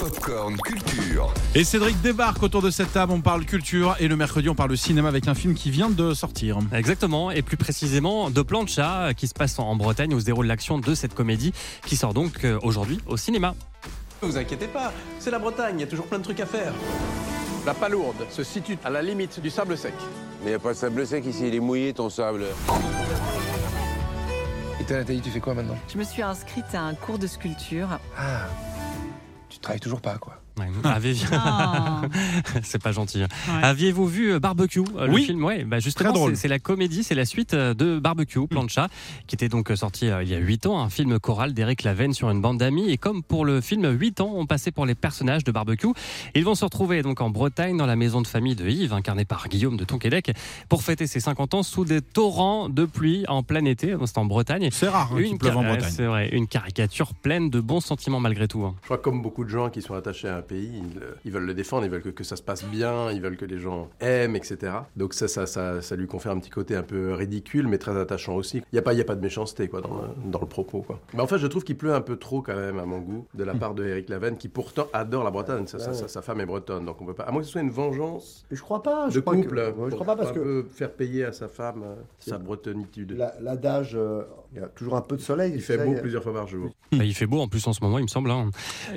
Popcorn Culture. Et Cédric débarque autour de cette table, on parle culture et le mercredi on parle cinéma avec un film qui vient de sortir. Exactement, et plus précisément de Plancha qui se passe en Bretagne où se déroule l'action de cette comédie qui sort donc euh, aujourd'hui au cinéma. Ne vous inquiétez pas, c'est la Bretagne, il y a toujours plein de trucs à faire. La Palourde se situe à la limite du sable sec. Mais il n'y a pas de sable sec ici, il est mouillé ton sable. Et toi Nathalie, tu fais quoi maintenant? Je me suis inscrite à un cours de sculpture. Ah, tu travailles toujours pas quoi. Ah. c'est pas gentil. Aviez-vous vu euh, Barbecue euh, le Oui. film? Ouais, bah justement, Très drôle. c'est- c'est la comédie, c'est la suite euh, de Barbecue, Plancha, qui était donc sorti euh, il y a 8 ans, un film choral d'Éric Lavenne sur une bande d'amis. Et comme pour le film, 8 ans ont passé pour les personnages de Barbecue. Ils vont se retrouver donc en Bretagne, dans la maison de famille de Yves, incarné par Guillaume de Tonquédec, pour fêter ses 50 ans sous des torrents de pluie en plein été. C'est en Bretagne. C'est rare hein, qu'il pleuve en Bretagne. c'est vrai, une caricature pleine de bons sentiments malgré tout. hein. Je crois que comme beaucoup de gens qui sont attachés à un pays, ils, euh, ils veulent le défendre, ils veulent que, que ça se passe bien, ils veulent que les gens aiment, etc. Donc ça, ça, ça, ça lui confère un petit côté un peu ridicule, mais très attachant aussi. Il n'y a, pas- il y a pas de méchanceté quoi, dans, le, dans le propos. Quoi. Mais en fait, je trouve qu'il pleut un peu trop quand même, à mon goût, de la part de Eric Lavenne, qui pourtant adore la Bretagne. Sa, sa- sa- sa femme est bretonne, donc on peut pas... À moins que ce soit une vengeance Je crois pas. Je de crois couple, Que, ouais, je crois pas parce un que peu faire payer à sa femme euh, sa bretonitude. la- l'adage, euh, il y a toujours un peu de soleil. Il fait beau plusieurs fois par jour. Bah, il fait beau en plus en ce moment, il me semble. hein.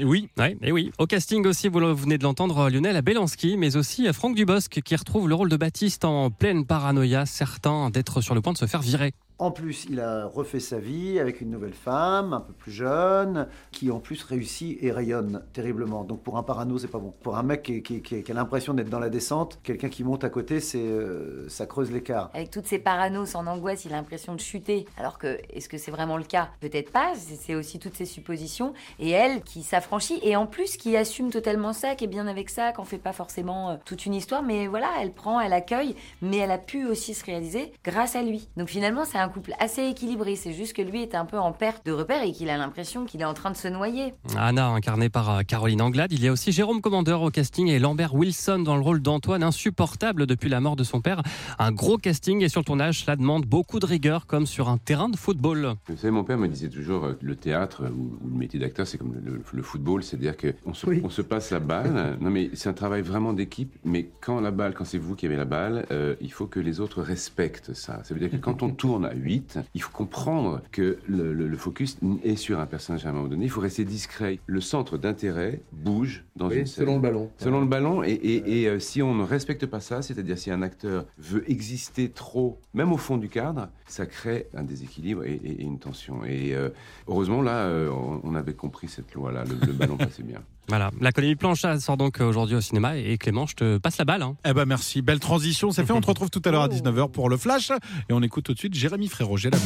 Oui, Ouais, et oui. Au casting aussi, vous venez de l'entendre, Lionel Abelanski, mais aussi Franck Dubosc qui retrouve le rôle de Baptiste en pleine paranoïa, certain d'être sur le point de se faire virer. En plus, il a refait sa vie avec une nouvelle femme, un peu plus jeune, qui en plus réussit et rayonne terriblement. Donc pour un parano, c'est pas bon. Pour un mec qui, a l'impression d'être dans la descente, quelqu'un qui monte à côté, euh, ça creuse l'écart. Avec toutes ces paranos, son angoisse, il a l'impression de chuter. Alors que, est-ce que c'est vraiment le cas? Peut-être pas, c'est aussi toutes ces suppositions. Et elle qui s'affranchit, et en plus qui assume totalement ça, qui est bien avec ça, qu'on fait pas forcément euh, toute une histoire, mais voilà, elle prend, elle accueille, mais elle a pu aussi se réaliser grâce à lui. Donc finalement, c'est un couple assez équilibré, c'est juste que lui est un peu en perte de repère et qu'il a l'impression qu'il est en train de se noyer. Anna, incarnée par euh, Caroline Anglade. Il y a aussi Jérôme Commandeur au casting et Lambert Wilson dans le rôle d'Antoine, insupportable depuis la mort de son père. Un gros casting et sur le tournage, cela demande beaucoup de rigueur comme sur un terrain de football. Vous savez, mon père me disait toujours euh, le théâtre euh, ou, ou le métier d'acteur, c'est comme le, le- le football, c'est-à-dire qu'on se, Oui. on se passe la balle. non, mais c'est un travail vraiment d'équipe. Mais quand la balle, quand c'est vous qui avez la balle, euh, il faut que les autres respectent ça. Ça veut dire que quand on tourne à 8, il faut comprendre que le, le- le focus est sur un personnage à un moment donné. Il faut rester discret. Le centre d'intérêt bouge dans une scène. selon le ballon. Selon le ballon, et, et- et, euh, si on ne respecte pas ça, c'est-à-dire si un acteur veut exister trop, même au fond du cadre, ça crée un déséquilibre et, une tension. Et euh, heureusement, là, euh, on, on avait compris cette loi-là, le, le ballon passait bien. Voilà, la comédie Plancha sort donc aujourd'hui au cinéma et Clément, je te passe la balle. hein. eh ben merci, belle transition, c'est fait. On te retrouve tout à l'heure à 19h pour le flash et on écoute tout de suite Jérémy Frérot. J'ai la main.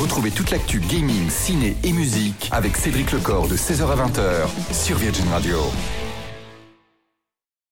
Retrouvez toute l'actu gaming, ciné et musique avec Cédric Lecor de 16h à 20h sur Virgin Radio.